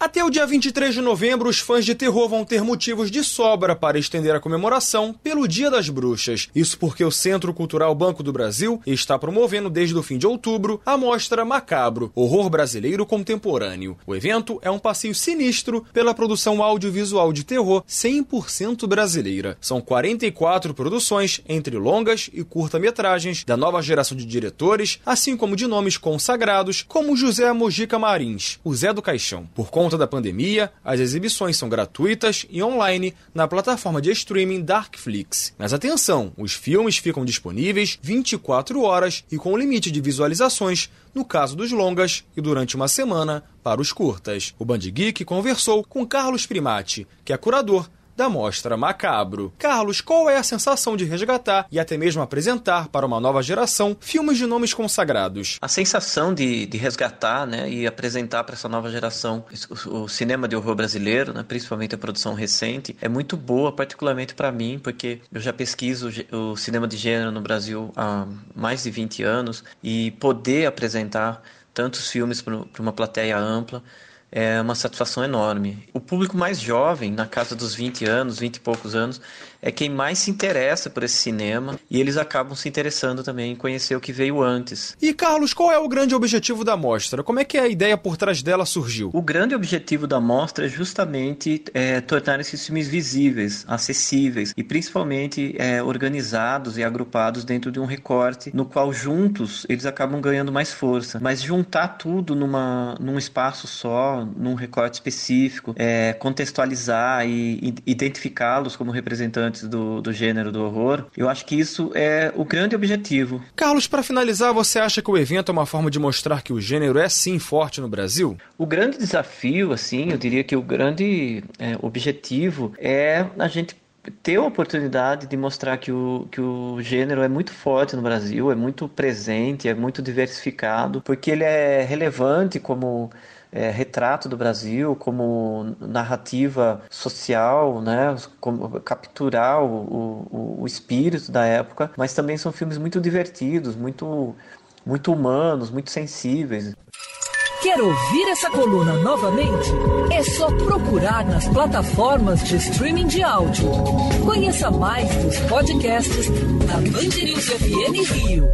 Até o dia 23 de novembro, os fãs de terror vão ter motivos de sobra para estender a comemoração pelo Dia das Bruxas. Isso porque o Centro Cultural Banco do Brasil está promovendo desde o fim de outubro a mostra Macabro, Horror Brasileiro Contemporâneo. O evento é um passeio sinistro pela produção audiovisual de terror 100% brasileira. São 44 produções, entre longas e curta-metragens, da nova geração de diretores, assim como de nomes consagrados, como José Mojica Marins, o Zé do Caixão. Por conta conta da pandemia, as exibições são gratuitas e online na plataforma de streaming Darkflix. Mas atenção, os filmes ficam disponíveis 24 horas e com limite de visualizações no caso dos longas e durante uma semana para os curtas. O Band Geek conversou com Carlos Primati, que é curador da Mostra Macabro. Carlos, qual é a sensação de resgatar e até mesmo apresentar para uma nova geração filmes de nomes consagrados? A sensação de, de resgatar né, e apresentar para essa nova geração o, o, cinema de horror brasileiro, né, principalmente a produção recente, é muito boa, particularmente para mim, porque eu já pesquiso o cinema de gênero no Brasil há mais de 20 anos e poder apresentar tantos filmes para uma plateia ampla é uma satisfação enorme. O público mais jovem, na casa dos 20 anos, 20 e poucos anos, é quem mais se interessa por esse cinema e eles acabam se interessando também em conhecer o que veio antes. E Carlos, qual é o grande objetivo da mostra? Como é que a ideia por trás dela surgiu? O grande objetivo da mostra é justamente é, tornar esses filmes visíveis, acessíveis e principalmente é, organizados e agrupados dentro de um recorte no qual juntos eles acabam ganhando mais força. Mas juntar tudo numa, num espaço só, num recorte específico, é, contextualizar e identificá-los como representantes do, do gênero do horror. Eu acho que isso é o grande objetivo. Carlos, para finalizar, você acha que o evento é uma forma de mostrar que o gênero é sim forte no Brasil? O grande desafio, assim, eu diria que o grande é, objetivo é a gente ter a oportunidade de mostrar que o, que o gênero é muito forte no Brasil, é muito presente, é muito diversificado, porque ele é relevante como é, retrato do Brasil, como narrativa social, né, como capturar o, o, o espírito da época, mas também são filmes muito divertidos, muito, muito humanos, muito sensíveis. Quer ouvir essa coluna novamente? É só procurar nas plataformas de streaming de áudio. Conheça mais dos podcasts da Band News FM Rio.